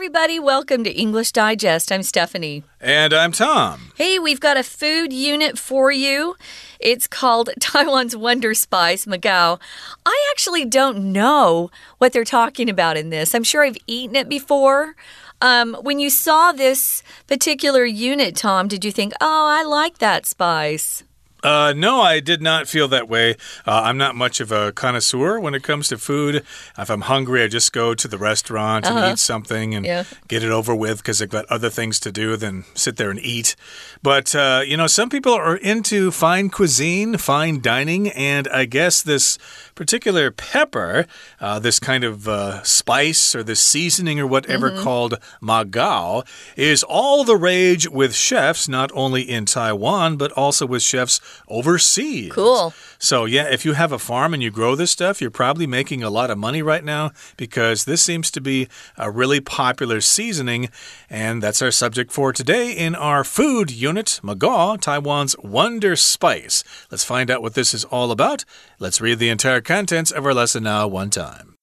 everybody. Welcome to English Digest. I'm Stephanie. And I'm Tom. Hey, we've got a food unit for you. It's called Taiwan's Wonder Spice, Maqaw. I actually don't know what they're talking about in this. I'm sure I've eaten it before. Um, when you saw this particular unit, Tom, did you think, oh, I like that spice? Uh, no, I did not feel that way. Uh, I'm not much of a connoisseur when it comes to food. If I'm hungry, I just go to the restaurant and uh -huh. eat something and yeah. get it over with because I've got other things to do than sit there and eat. But, uh, you know, some people are into fine cuisine, fine dining, and I guess this particular pepper, uh, this kind of uh, spice or this seasoning or whatever mm -hmm. called Maqaw, is all the rage with chefs, not only in Taiwan, but also with chefs overseas. Cool. So, yeah, if you have a farm and you grow this stuff, you're probably making a lot of money right now because this seems to be a really popular seasoning. And that's our subject for today in our food unit, Maqaw, Taiwan's Wonder Spice. Let's find out what this is all about. Let's read the entire contents of our lesson now, one time.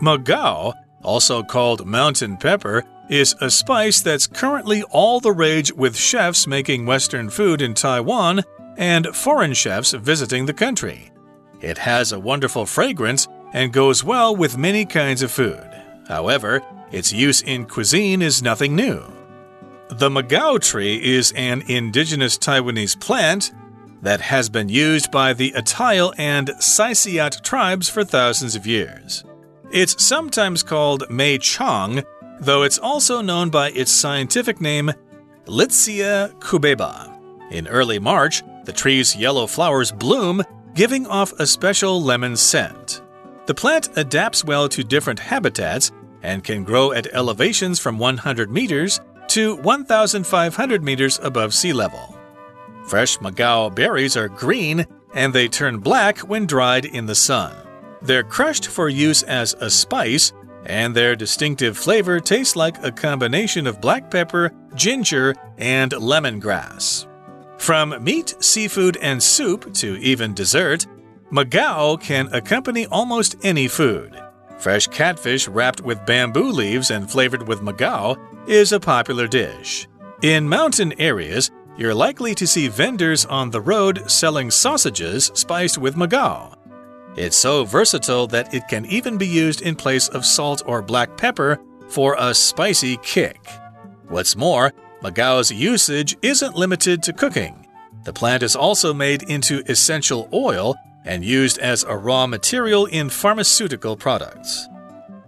Maqaw, also called mountain pepper, is a spice that's currently all the rage with chefs making Western food in Taiwan and foreign chefs visiting the country. It has a wonderful fragrance and goes well with many kinds of food. However, its use in cuisine is nothing new. The Maqaw tree is an indigenous Taiwanese plant that has been used by the Atayal and Saisiat tribes for thousands of years. It's sometimes called May Chang though it's also known by its scientific name, Litsea cubeba. In early March, the tree's yellow flowers bloom, giving off a special lemon scent. The plant adapts well to different habitats and can grow at elevations from 100 meters to 1,500 meters above sea level. Fresh Maqaw berries are green and they turn black when dried in the sun. They're crushed for use as a spice and their distinctive flavor tastes like a combination of black pepper, ginger, and lemongrass. From meat, seafood, and soup to even dessert, Maqaw can accompany almost any food. Fresh catfish wrapped with bamboo leaves and flavored with Maqaw is a popular dish. In mountain areas, you're likely to see vendors on the road selling sausages spiced with Maqaw. It's so versatile that it can even be used in place of salt or black pepper for a spicy kick. What's more, Maqaw's usage isn't limited to cooking. The plant is also made into essential oil and used as a raw material in pharmaceutical products.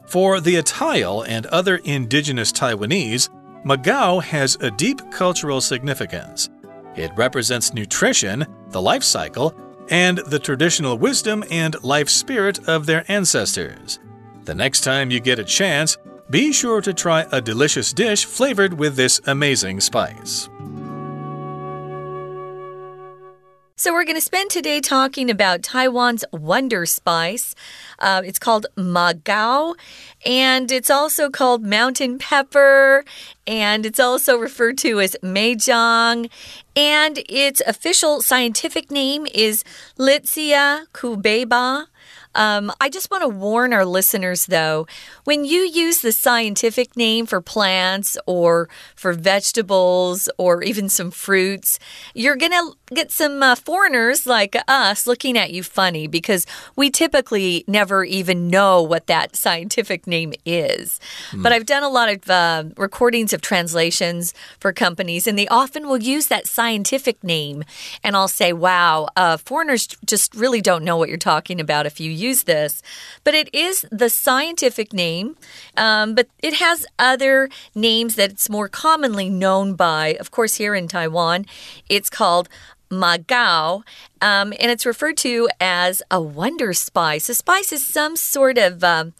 For the Atayal and other indigenous Taiwanese, Maqaw has a deep cultural significance. It represents nutrition, the life cycle, and the traditional wisdom and life spirit of their ancestors. The next time you get a chance, be sure to try a delicious dish flavored with this amazing spice. So, we're going to spend today talking about Taiwan's wonder spice. Uh, it's called Maqaw, and it's also called mountain pepper, and it's also referred to as May Chang. And its official scientific name is Litsea cubeba. Um, I just want to warn our listeners, though, when you use the scientific name for plants or for vegetables or even some fruits, you're going to get some uh, foreigners like us looking at you funny because we typically never even know what that scientific name is. Mm. But I've done a lot of uh, recordings of translations for companies, and they often will use that scientific name. And I'll say, wow, uh, foreigners just really don't know what you're talking about if you use this. But it is the scientific name, um, but it has other names that it's more commonly known by. Of course, here in Taiwan, it's called Maqaw, um, and it's referred to as a wonder spice. A spice is some sort of um,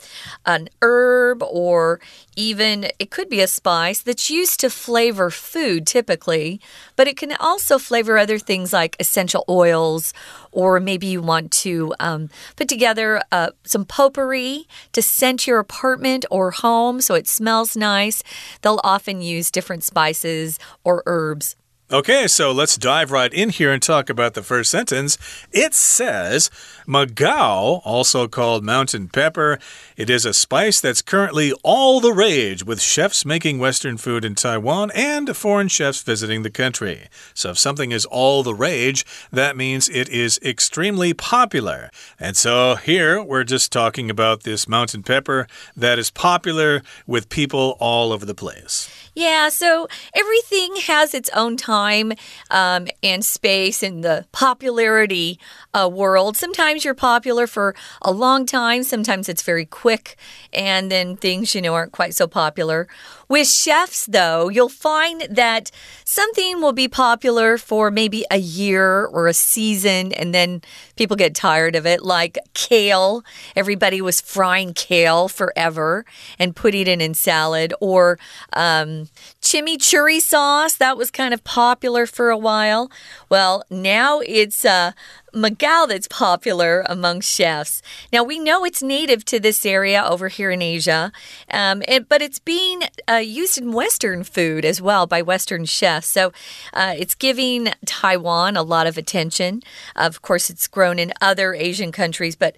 an herb, or even it could be a spice that's used to flavor food typically, but it can also flavor other things like essential oils, or maybe you want to um, put together uh, some potpourri to scent your apartment or home so it smells nice. They'll often use different spices or herbs. Okay, so let's dive right in here and talk about the first sentence. It says Maqaw, also called mountain pepper, it is a spice that's currently all the rage with chefs making Western food in Taiwan and foreign chefs visiting the country. So if something is all the rage, that means it is extremely popular. And so here we're just talking about this mountain pepper that is popular with people all over the place. Yeah, so everything has its own time um, and space in the popularity uh, world. Sometimes you're popular for a long time, sometimes it's very quick, and then things, you know, aren't quite so popular. With chefs, though, you'll find that something will be popular for maybe a year or a season, and then people get tired of it, like kale. Everybody was frying kale forever and putting it in salad, or um, chimichurri sauce. That was kind of popular for a while. Well, now it's uh, Maqaw that's popular among chefs. Now, we know it's native to this area over here in Asia, um, it, but it's being uh, used in Western food as well by Western chefs. So uh, it's giving Taiwan a lot of attention. Of course, it's grown in other Asian countries, but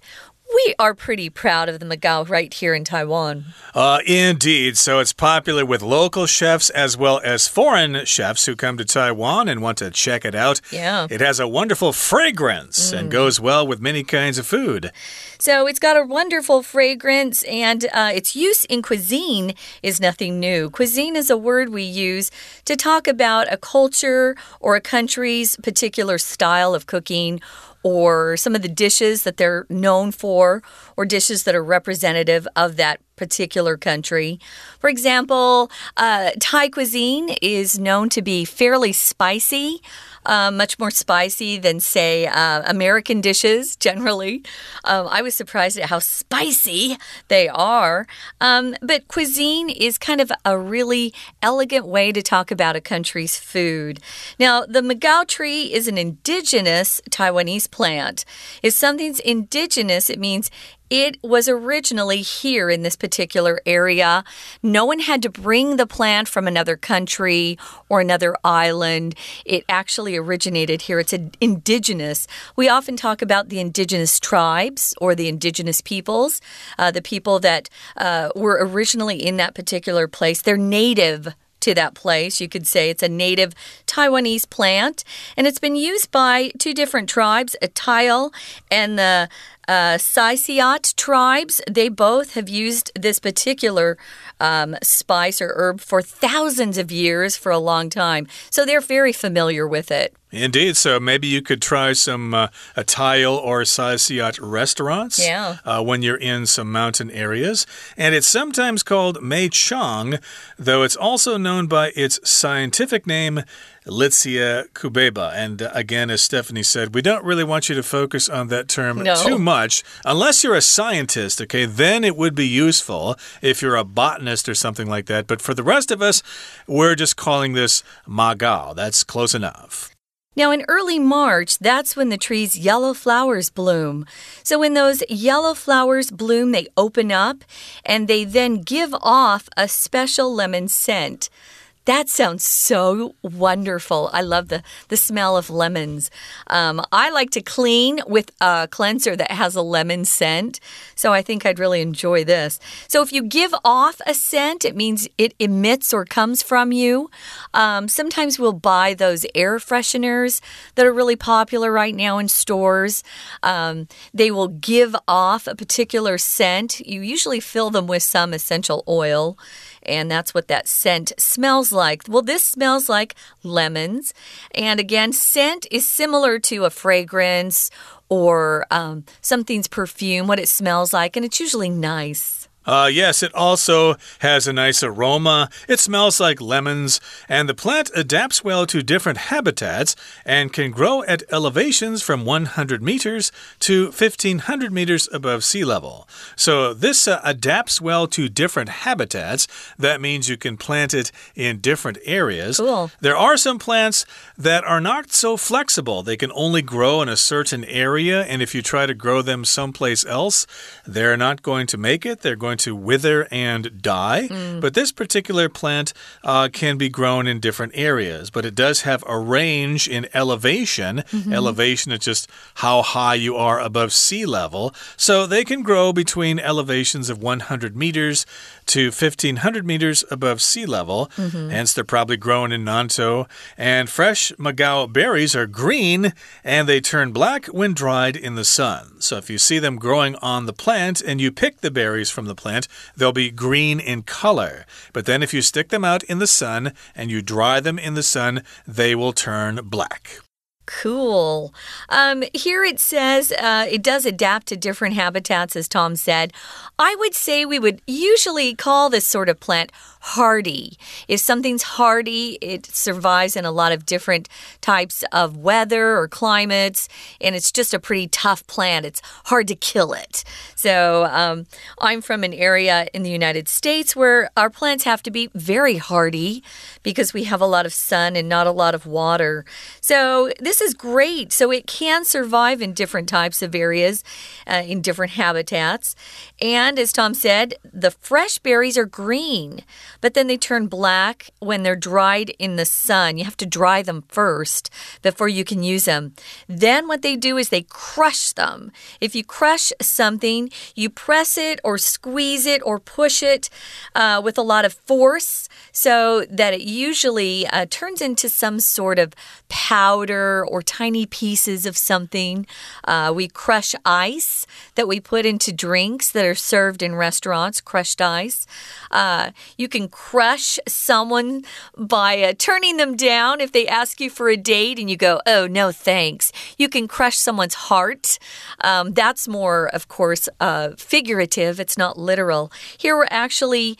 we are pretty proud of the Maqaw right here in Taiwan. Uh, indeed. So it's popular with local chefs as well as foreign chefs who come to Taiwan and want to check it out. Yeah. It has a wonderful fragrance mm. and goes well with many kinds of food. So it's got a wonderful fragrance, and uh, its use in cuisine is nothing new. Cuisine is a word we use to talk about a culture or a country's particular style of cooking or some of the dishes that they're known for, or dishes that are representative of that particular country. For example, uh, Thai cuisine is known to be fairly spicy uh, much more spicy than, say, uh, American dishes generally. Um, I was surprised at how spicy they are. Um, but cuisine is kind of a really elegant way to talk about a country's food. Now, the Maqaw tree is an indigenous Taiwanese plant. If something's indigenous, it means it was originally here in this particular area. No one had to bring the plant from another country or another island. It actually originated here. It's indigenous. We often talk about the indigenous tribes or the indigenous peoples, uh, the people that uh, were originally in that particular place. They're native to that place. You could say it's a native Taiwanese plant, and it's been used by two different tribes, Atayal and the uh, tribes, they both have used this particular um, spice or herb for thousands of years for a long time. So they're very familiar with it. Indeed. So maybe you could try some uh, Atayal or Saisiat restaurants yeah. uh, when you're in some mountain areas. And it's sometimes called May Chang, though it's also known by its scientific name, Litsea cubeba. And uh, again, as Stephanie said, we don't really want you to focus on that term no. too much. Unless you're a scientist, okay, then it would be useful if you're a botanist or something like that. But for the rest of us, we're just calling this Maqaw. That's close enough. Now, in early March, that's when the tree's yellow flowers bloom. So, when those yellow flowers bloom, they open up and they then give off a special lemon scent. That sounds so wonderful. I love the, the smell of lemons. Um, I like to clean with a cleanser that has a lemon scent, so I think I'd really enjoy this. So, if you give off a scent, it means it emits or comes from you. Um, sometimes we'll buy those air fresheners that are really popular right now in stores. Um, they will give off a particular scent. You usually fill them with some essential oil and that's what that scent smells like. Well, this smells like lemons. And again, scent is similar to a fragrance or um, something's perfume, what it smells like, and it's usually nice. Uh, yes, it also has a nice aroma. It smells like lemons, and the plant adapts well to different habitats and can grow at elevations from 100 meters to 1500 meters above sea level. So, this uh, adapts well to different habitats. That means you can plant it in different areas. Cool. There are some plants that are not so flexible. They can only grow in a certain area, and if you try to grow them someplace else, they're not going to make it. They're going going to wither and die. Mm. But this particular plant uh, can be grown in different areas, but it does have a range in elevation. Mm -hmm. Elevation is just how high you are above sea level. So they can grow between elevations of 100 meters to 1500 meters above sea level. Mm -hmm. Hence, they're probably grown in Nantou. And fresh Maqaw berries are green and they turn black when dried in the sun. So if you see them growing on the plant and you pick the berries from the plant, they'll be green in color. But then if you stick them out in the sun and you dry them in the sun, they will turn black. Cool. Um, here it says uh, it does adapt to different habitats, as Tom said. I would say we would usually call this sort of plant hardy. If something's hardy, it survives in a lot of different types of weather or climates, and it's just a pretty tough plant. It's hard to kill it. So, um, I'm from an area in the United States where our plants have to be very hardy because we have a lot of sun and not a lot of water. So, this is great. So, it can survive in different types of areas, uh, in different habitats. And as Tom said, the fresh berries are green but then they turn black when they're dried in the sun. You have to dry them first before you can use them. Then what they do is they crush them. If you crush something, you press it or squeeze it or push it uh, with a lot of force so that it usually uh, turns into some sort of powder or tiny pieces of something. Uh, we crush ice that we put into drinks that are served in restaurants, crushed ice. Uh, you can crush someone by uh, turning them down if they ask you for a date and you go, oh, no, thanks. You can crush someone's heart. Um, that's more, of course, uh, figurative, it's not literal. Here we're actually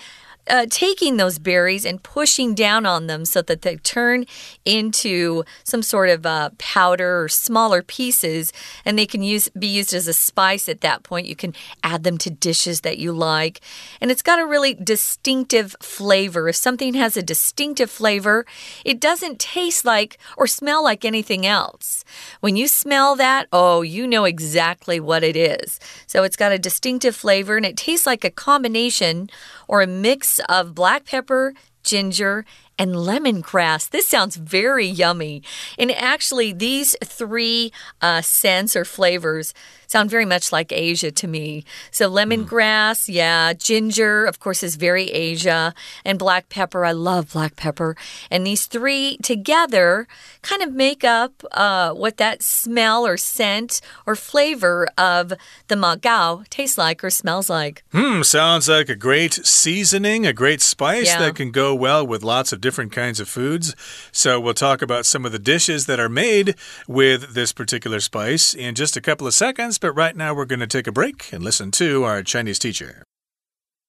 uh, taking those berries and pushing down on them so that they turn into some sort of uh, powder or smaller pieces, and they can use be used as a spice at that point. You can add them to dishes that you like, and it's got a really distinctive flavor. If something has a distinctive flavor, it doesn't taste like or smell like anything else. When you smell that, oh, you know exactly what it is. So it's got a distinctive flavor, and it tastes like a combination or a mix of black pepper, ginger, and lemongrass. This sounds very yummy. And actually, these three uh, scents or flavors sound very much like Asia to me. So, lemongrass, mm. yeah, ginger, of course, is very Asia, and black pepper. I love black pepper. And these three together kind of make up uh, what that smell or scent or flavor of the Maqaw tastes like or smells like. Hmm, sounds like a great seasoning, a great spice yeah. that can go well with lots of different kinds of foods. So, we'll talk about some of the dishes that are made with this particular spice in just a couple of seconds but right now we're going to take a break and listen to our Chinese teacher.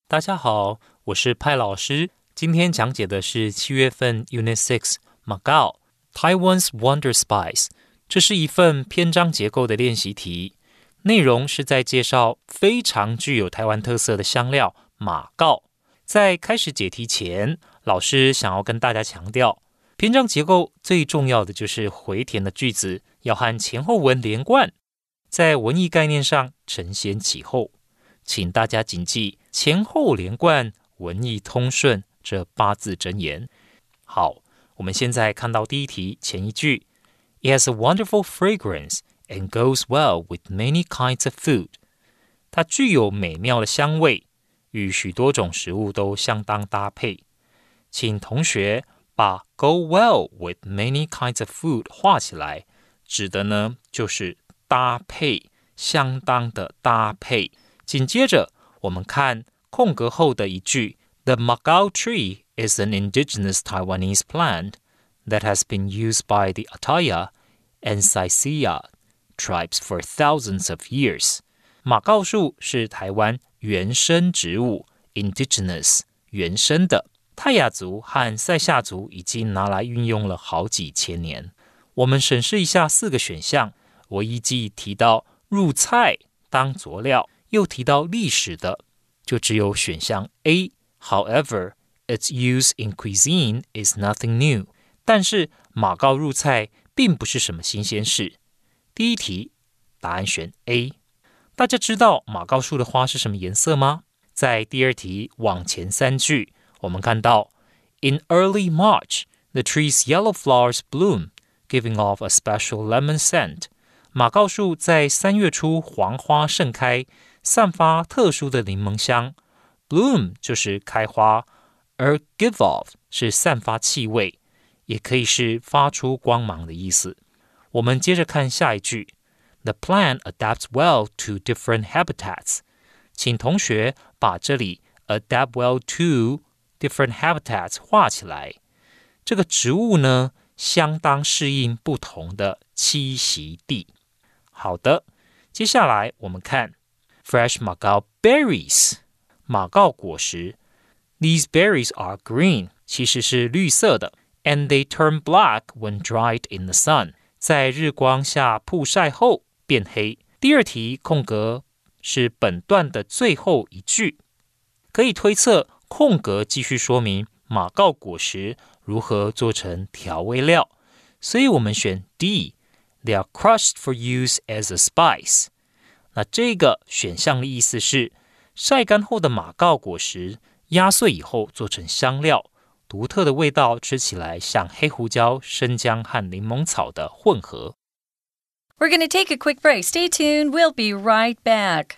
大家好，我是派老师。今天讲解的是七月份 Unit Six Maqaw Taiwan's Wonder Spice，这是一份篇章结构的练习题，内容是在介绍非常具有台湾特色的香料马告。在开始解题前，老师想要跟大家强调，篇章结构最重要的就是回填的句子要和前后文连贯，在文艺概念上承先启后，请大家谨记前后连贯、文艺通顺这八字真言。好，我们现在看到第一题前一句：It has a wonderful fragrance and goes well with many kinds of food。它具有美妙的香味，与许多种食物都相当搭配。请同学把 “go well with many kinds of food” 画起来，指的呢就是。搭配，相当的搭配。紧接着，我们看空格后的一句：“The Magao tree is an indigenous Taiwanese plant that has been used by the Ataya and Saisia tribes for thousands of years。”马告树是台湾原生植物，indigenous 原生的，泰雅族和塞夏族已经拿来运用了好几千年。我们审视一下四个选项。我一记提到入菜当佐料，又提到历史的，就只有选项 A。However, its use in cuisine is nothing new。但是马告入菜并不是什么新鲜事。第一题，答案选 A。大家知道马告树的花是什么颜色吗？ 在第二题往前三句，我们看到 In early March, the tree's yellow flowers bloom, giving off a special lemon scent. 马告树在三月初黄花盛开，散发特殊的柠檬香。Bloom 就是开花，而 give off 是散发气味，也可以是发出光芒的意思。我们接着看下一句：The plant adapts well to different habitats。请同学把这里 adapt well to different habitats 画起来。这个植物呢，相当适应不同的栖息地。好的，接下来我们看 fresh Maqaw berries，马告果实。These berries are green，其实是绿色的，and they turn black when dried in the sun，在日光下曝晒后变黑。第二题空格是本段的最后一句，可以推测空格继续说明马告果实如何做成调味料，所以我们选 D。They are crushed for use as a spice。那这个选项的意思是，晒干后的马告果实压碎以后做成香料，独特的味道，吃起来像黑胡椒、生姜和柠檬草的混合。We're going to take a quick break. Stay tuned. We'll be right back.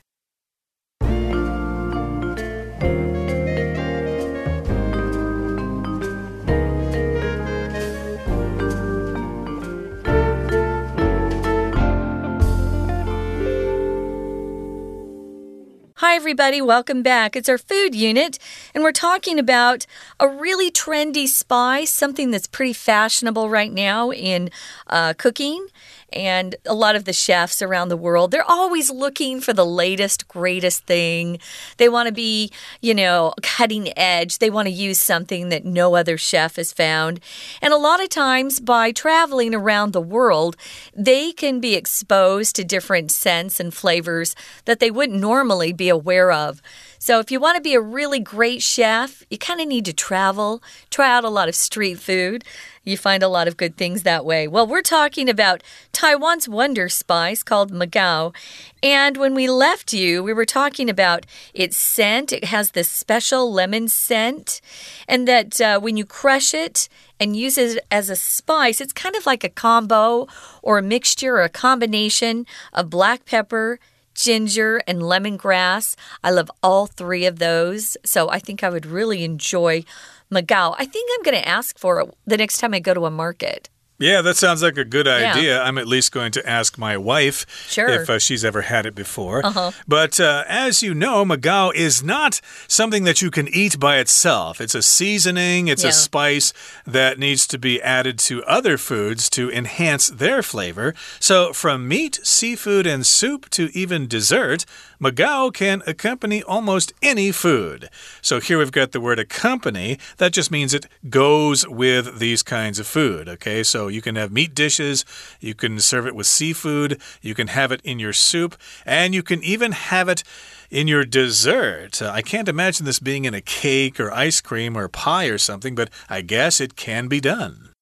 Hi, everybody. Welcome back. It's our food unit, and we're talking about a really trendy spice, something that's pretty fashionable right now in uh, cooking and a lot of the chefs around the world, they're always looking for the latest, greatest thing. They want to be, you know, cutting edge. They want to use something that no other chef has found. And a lot of times, by traveling around the world, they can be exposed to different scents and flavors that they wouldn't normally be aware of. So, if you want to be a really great chef, you kind of need to travel, try out a lot of street food. You find a lot of good things that way. Well, we're talking about Taiwan's wonder spice called Maqaw. And when we left you, we were talking about its scent. It has this special lemon scent. And that uh, when you crush it, and use it as a spice. It's kind of like a combo or a mixture or a combination of black pepper, ginger, and lemongrass. I love all three of those. So I think I would really enjoy Maqaw. I think I'm going to ask for it the next time I go to a market. Yeah, that sounds like a good idea. Yeah. I'm at least going to ask my wife sure. if uh, she's ever had it before. Uh -huh. But uh, as you know, Maqaw is not something that you can eat by itself. It's a seasoning, it's yeah. a spice that needs to be added to other foods to enhance their flavor. So, from meat, seafood, and soup to even dessert, Maqaw can accompany almost any food. So here we've got the word accompany. That just means it goes with these kinds of food. Okay, so you can have meat dishes, you can serve it with seafood, you can have it in your soup, and you can even have it in your dessert. Uh, I can't imagine this being in a cake or ice cream or pie or something, but I guess it can be done.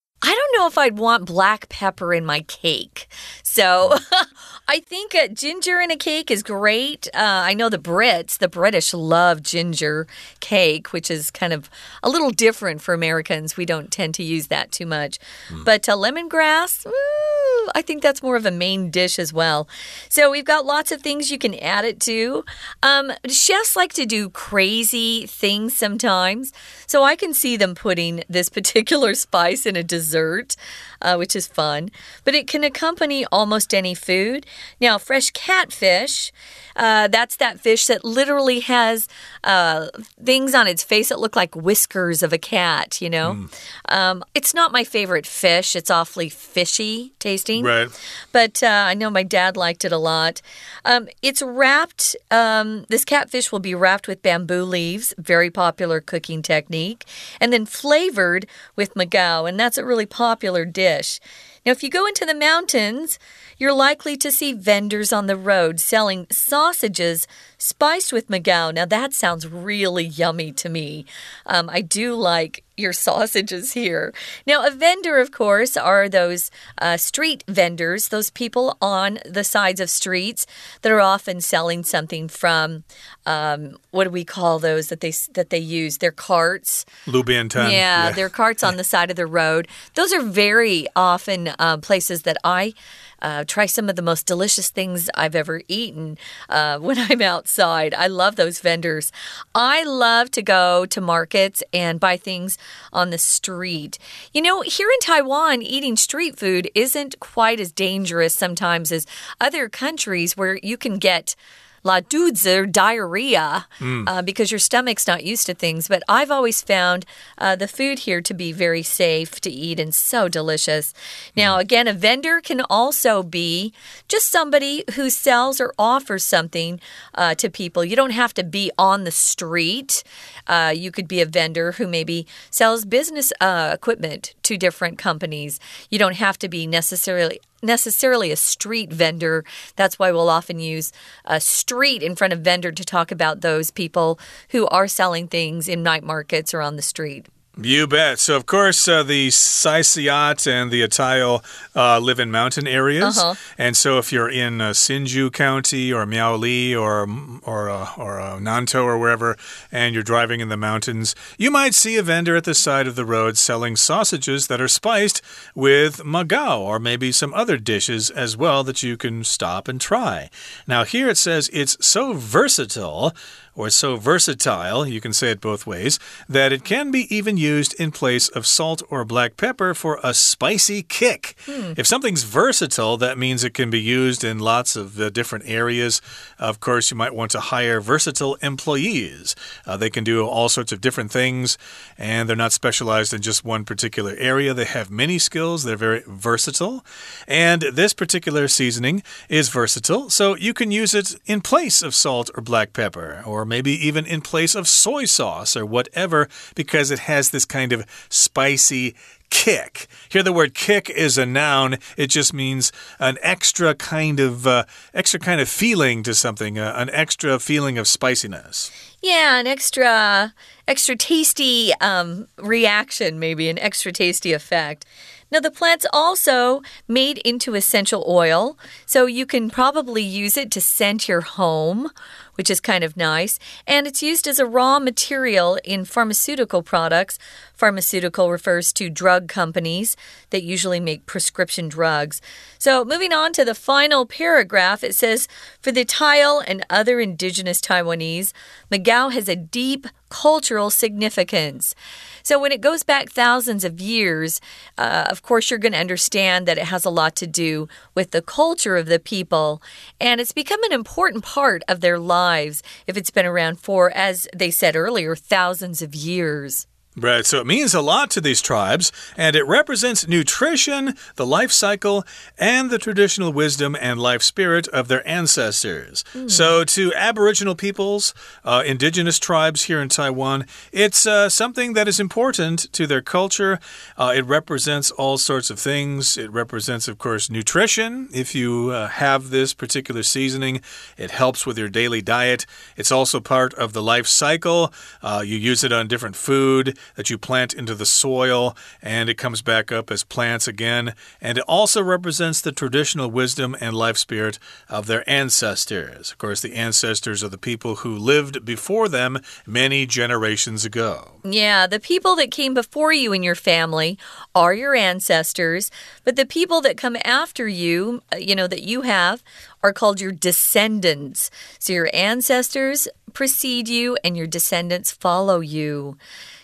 Know if I'd want black pepper in my cake. So I think uh, ginger in a cake is great. Uh, I know the Brits, the British love ginger cake, which is kind of a little different for Americans. We don't tend to use that too much. Mm. But uh, lemongrass, ooh, I think that's more of a main dish as well. So we've got lots of things you can add it to. Um, chefs like to do crazy things sometimes. So I can see them putting this particular spice in a dessert uh, which is fun. But it can accompany almost any food. Now, fresh catfish, uh, that's that fish that literally has uh, things on its face that look like whiskers of a cat, you know? Mm. Um, it's not my favorite fish. It's awfully fishy tasting. Right. But uh, I know my dad liked it a lot. Um, it's wrapped, um, this catfish will be wrapped with bamboo leaves, very popular cooking technique, and then flavored with Maqaw. And that's a really popular dish. Now, if you go into the mountains, you're likely to see vendors on the road selling sausages spiced with Maqaw. Now, that sounds really yummy to me. Um, I do like your sausages here. Now, a vendor, of course, are those uh, street vendors, those people on the sides of streets that are often selling something from um, what do we call those that they that they use? Their carts. Lubiantan. Yeah, yeah, their carts on the side of the road. Those are very often uh, places that I uh, try some of the most delicious things I've ever eaten uh, when I'm outside. I love those vendors. I love to go to markets and buy things on the street. You know, here in Taiwan, eating street food isn't quite as dangerous sometimes as other countries where you can get la dudes or diarrhea mm. uh, because your stomach's not used to things. But I've always found uh, the food here to be very safe to eat and so delicious. Now, mm. again, a vendor can also be just somebody who sells or offers something uh, to people. You don't have to be on the street. Uh, you could be a vendor who maybe sells business uh, equipment to different companies. You don't have to be necessarily necessarily a street vendor. That's why we'll often use a street in front of vendor to talk about those people who are selling things in night markets or on the street. You bet. So, of course, uh, the Saisiat and the Atayal uh, live in mountain areas. Uh -huh. And so, if you're in uh, Hsinchu County or Miaoli or, or, uh, or uh, Nantou or wherever, and you're driving in the mountains, you might see a vendor at the side of the road selling sausages that are spiced with Maqaw or maybe some other dishes as well that you can stop and try. Now, here it says it's so versatile or so versatile, you can say it both ways, that it can be even used in place of salt or black pepper for a spicy kick. Hmm. If something's versatile, that means it can be used in lots of uh, different areas. Of course, you might want to hire versatile employees. Uh, they can do all sorts of different things, and they're not specialized in just one particular area. They have many skills, they're very versatile. And this particular seasoning is versatile, so you can use it in place of salt or black pepper, or or maybe even in place of soy sauce or whatever, because it has this kind of spicy kick. Here, the word kick is a noun. It just means an extra kind of uh, extra kind of feeling to something, uh, an extra feeling of spiciness. Yeah, an extra extra tasty um, reaction, maybe an extra tasty effect. Now, the plant's also made into essential oil, so you can probably use it to scent your home which is kind of nice. And it's used as a raw material in pharmaceutical products. Pharmaceutical refers to drug companies that usually make prescription drugs. So, moving on to the final paragraph, it says For the Tayal and other indigenous Taiwanese, Maqaw has a deep cultural significance. So, when it goes back thousands of years, uh, of course, you're going to understand that it has a lot to do with the culture of the people. And it's become an important part of their lives if it's been around for, as they said earlier, thousands of years. Right, so it means a lot to these tribes, and it represents nutrition, the life cycle, and the traditional wisdom and life spirit of their ancestors. Mm. So, to Aboriginal peoples, uh, indigenous tribes here in Taiwan, it's uh, something that is important to their culture. Uh, it represents all sorts of things. It represents, of course, nutrition. If you uh, have this particular seasoning, it helps with your daily diet. It's also part of the life cycle. Uh, you use it on different food that you plant into the soil and it comes back up as plants again. And it also represents the traditional wisdom and life spirit of their ancestors. Of course, the ancestors are the people who lived before them many generations ago. Yeah, the people that came before you in your family are your ancestors, but the people that come after you, uh, you know, that you have, are called your descendants. So your ancestors precede you and your descendants follow you.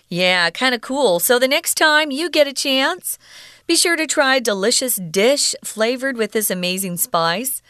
Yeah, kind of cool. So the next time you get a chance, be sure to try a delicious dish flavored with this amazing spice.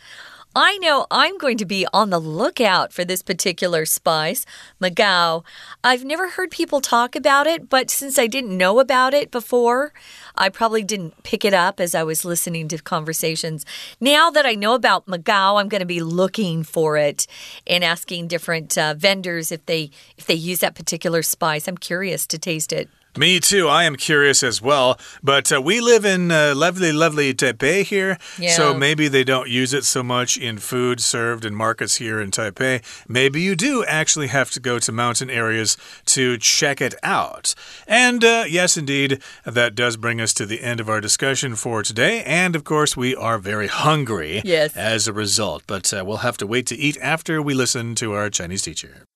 I know I'm going to be on the lookout for this particular spice, Maqaw. I've never heard people talk about it, but since I didn't know about it before, I probably didn't pick it up as I was listening to conversations. Now that I know about Maqaw, I'm going to be looking for it and asking different uh, vendors if they if they use that particular spice. I'm curious to taste it. Me too. I am curious as well. But uh, we live in uh, lovely, lovely Taipei here. Yeah. So maybe they don't use it so much in food served in markets here in Taipei. Maybe you do actually have to go to mountain areas to check it out. And uh, yes, indeed, that does bring us to the end of our discussion for today. And of course, we are very hungry Yes. as a result. But uh, we'll have to wait to eat after we listen to our Chinese teacher.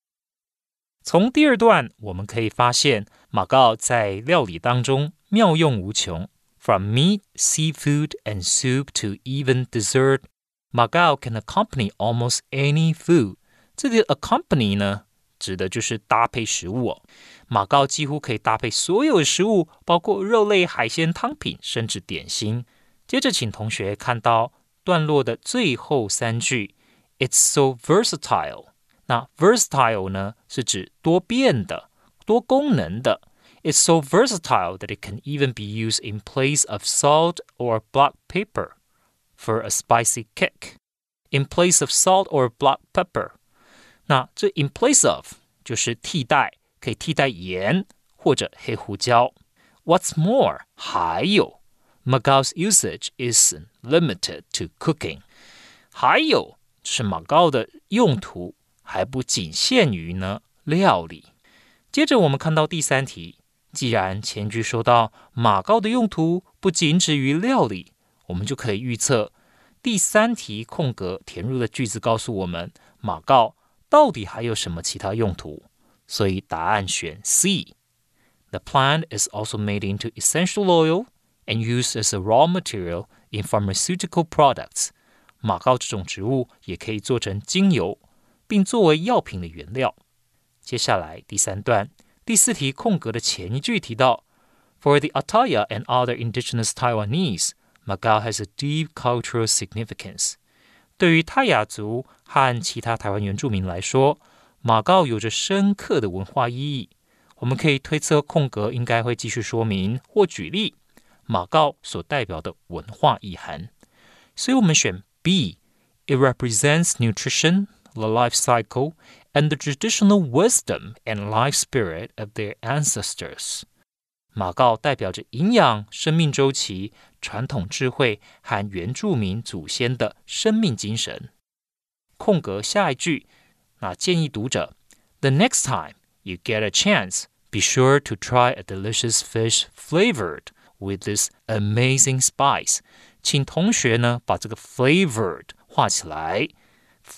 从第二段我们可以发现，马告在料理当中妙用无穷。From meat, seafood, and soup to even dessert, Magao can accompany almost any food. 这里 accompany 呢，指的就是搭配食物哦。马告几乎可以搭配所有食物，包括肉类、海鲜、汤品，甚至点心。接着，请同学看到段落的最后三句：It's so versatile。那 versatile 呢，是指多变的、多功能的。It's so versatile that it can even be used in place of salt or black pepper for a spicy kick. In place of salt or black pepper，那这 in place of 就是替代，可以替代盐或者黑胡椒。What's more，还有 Maqaw's usage isn't limited to cooking，还有是马告的用途还不仅限于呢料理。接着我们看到第三题，既然前句说到马告的用途不仅止于料理，我们就可以预测第三题空格填入的句子告诉我们马告到底还有什么其他用途。所以答案选 C。The plant is also made into essential oil and used as a raw material in pharmaceutical products. 马告这种植物也可以做成精油。并作为药品的原料。接下来第三段第四题空格的前一句提到，For the Ataya and other indigenous Taiwanese, Macau has a deep cultural significance. 对于泰雅族和其他台湾原住民来说，马告有着深刻的文化意义。我们可以推测空格应该会继续说明或举例马告所代表的文化意涵。所以我们选 B。It represents nutrition, the life cycle, and the traditional wisdom and life spirit of their ancestors. 马告代表着营养、生命周期、传统智慧和原住民祖先的生命精神。空格下一句，那建议读者：The next time you get a chance, be sure to try a delicious fish flavored with this amazing spice. 请同学呢把这个 flavored 画起来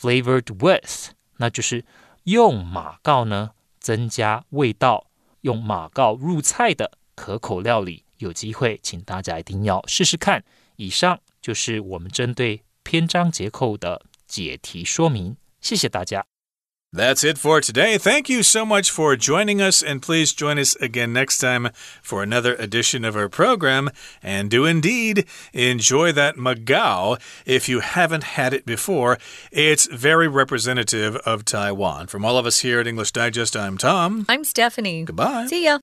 ，flavored with，那就是用马告呢增加味道，用马告入菜的可口料理。有机会，请大家一定要试试看。以上就是我们针对篇章结构的解题说明。谢谢大家。That's it for today. Thank you so much for joining us, and please join us again next time for another edition of our program. And do indeed enjoy that Maqaw if you haven't had it before. It's very representative of Taiwan. From all of us here at English Digest, I'm Tom. I'm Stephanie. Goodbye. See ya.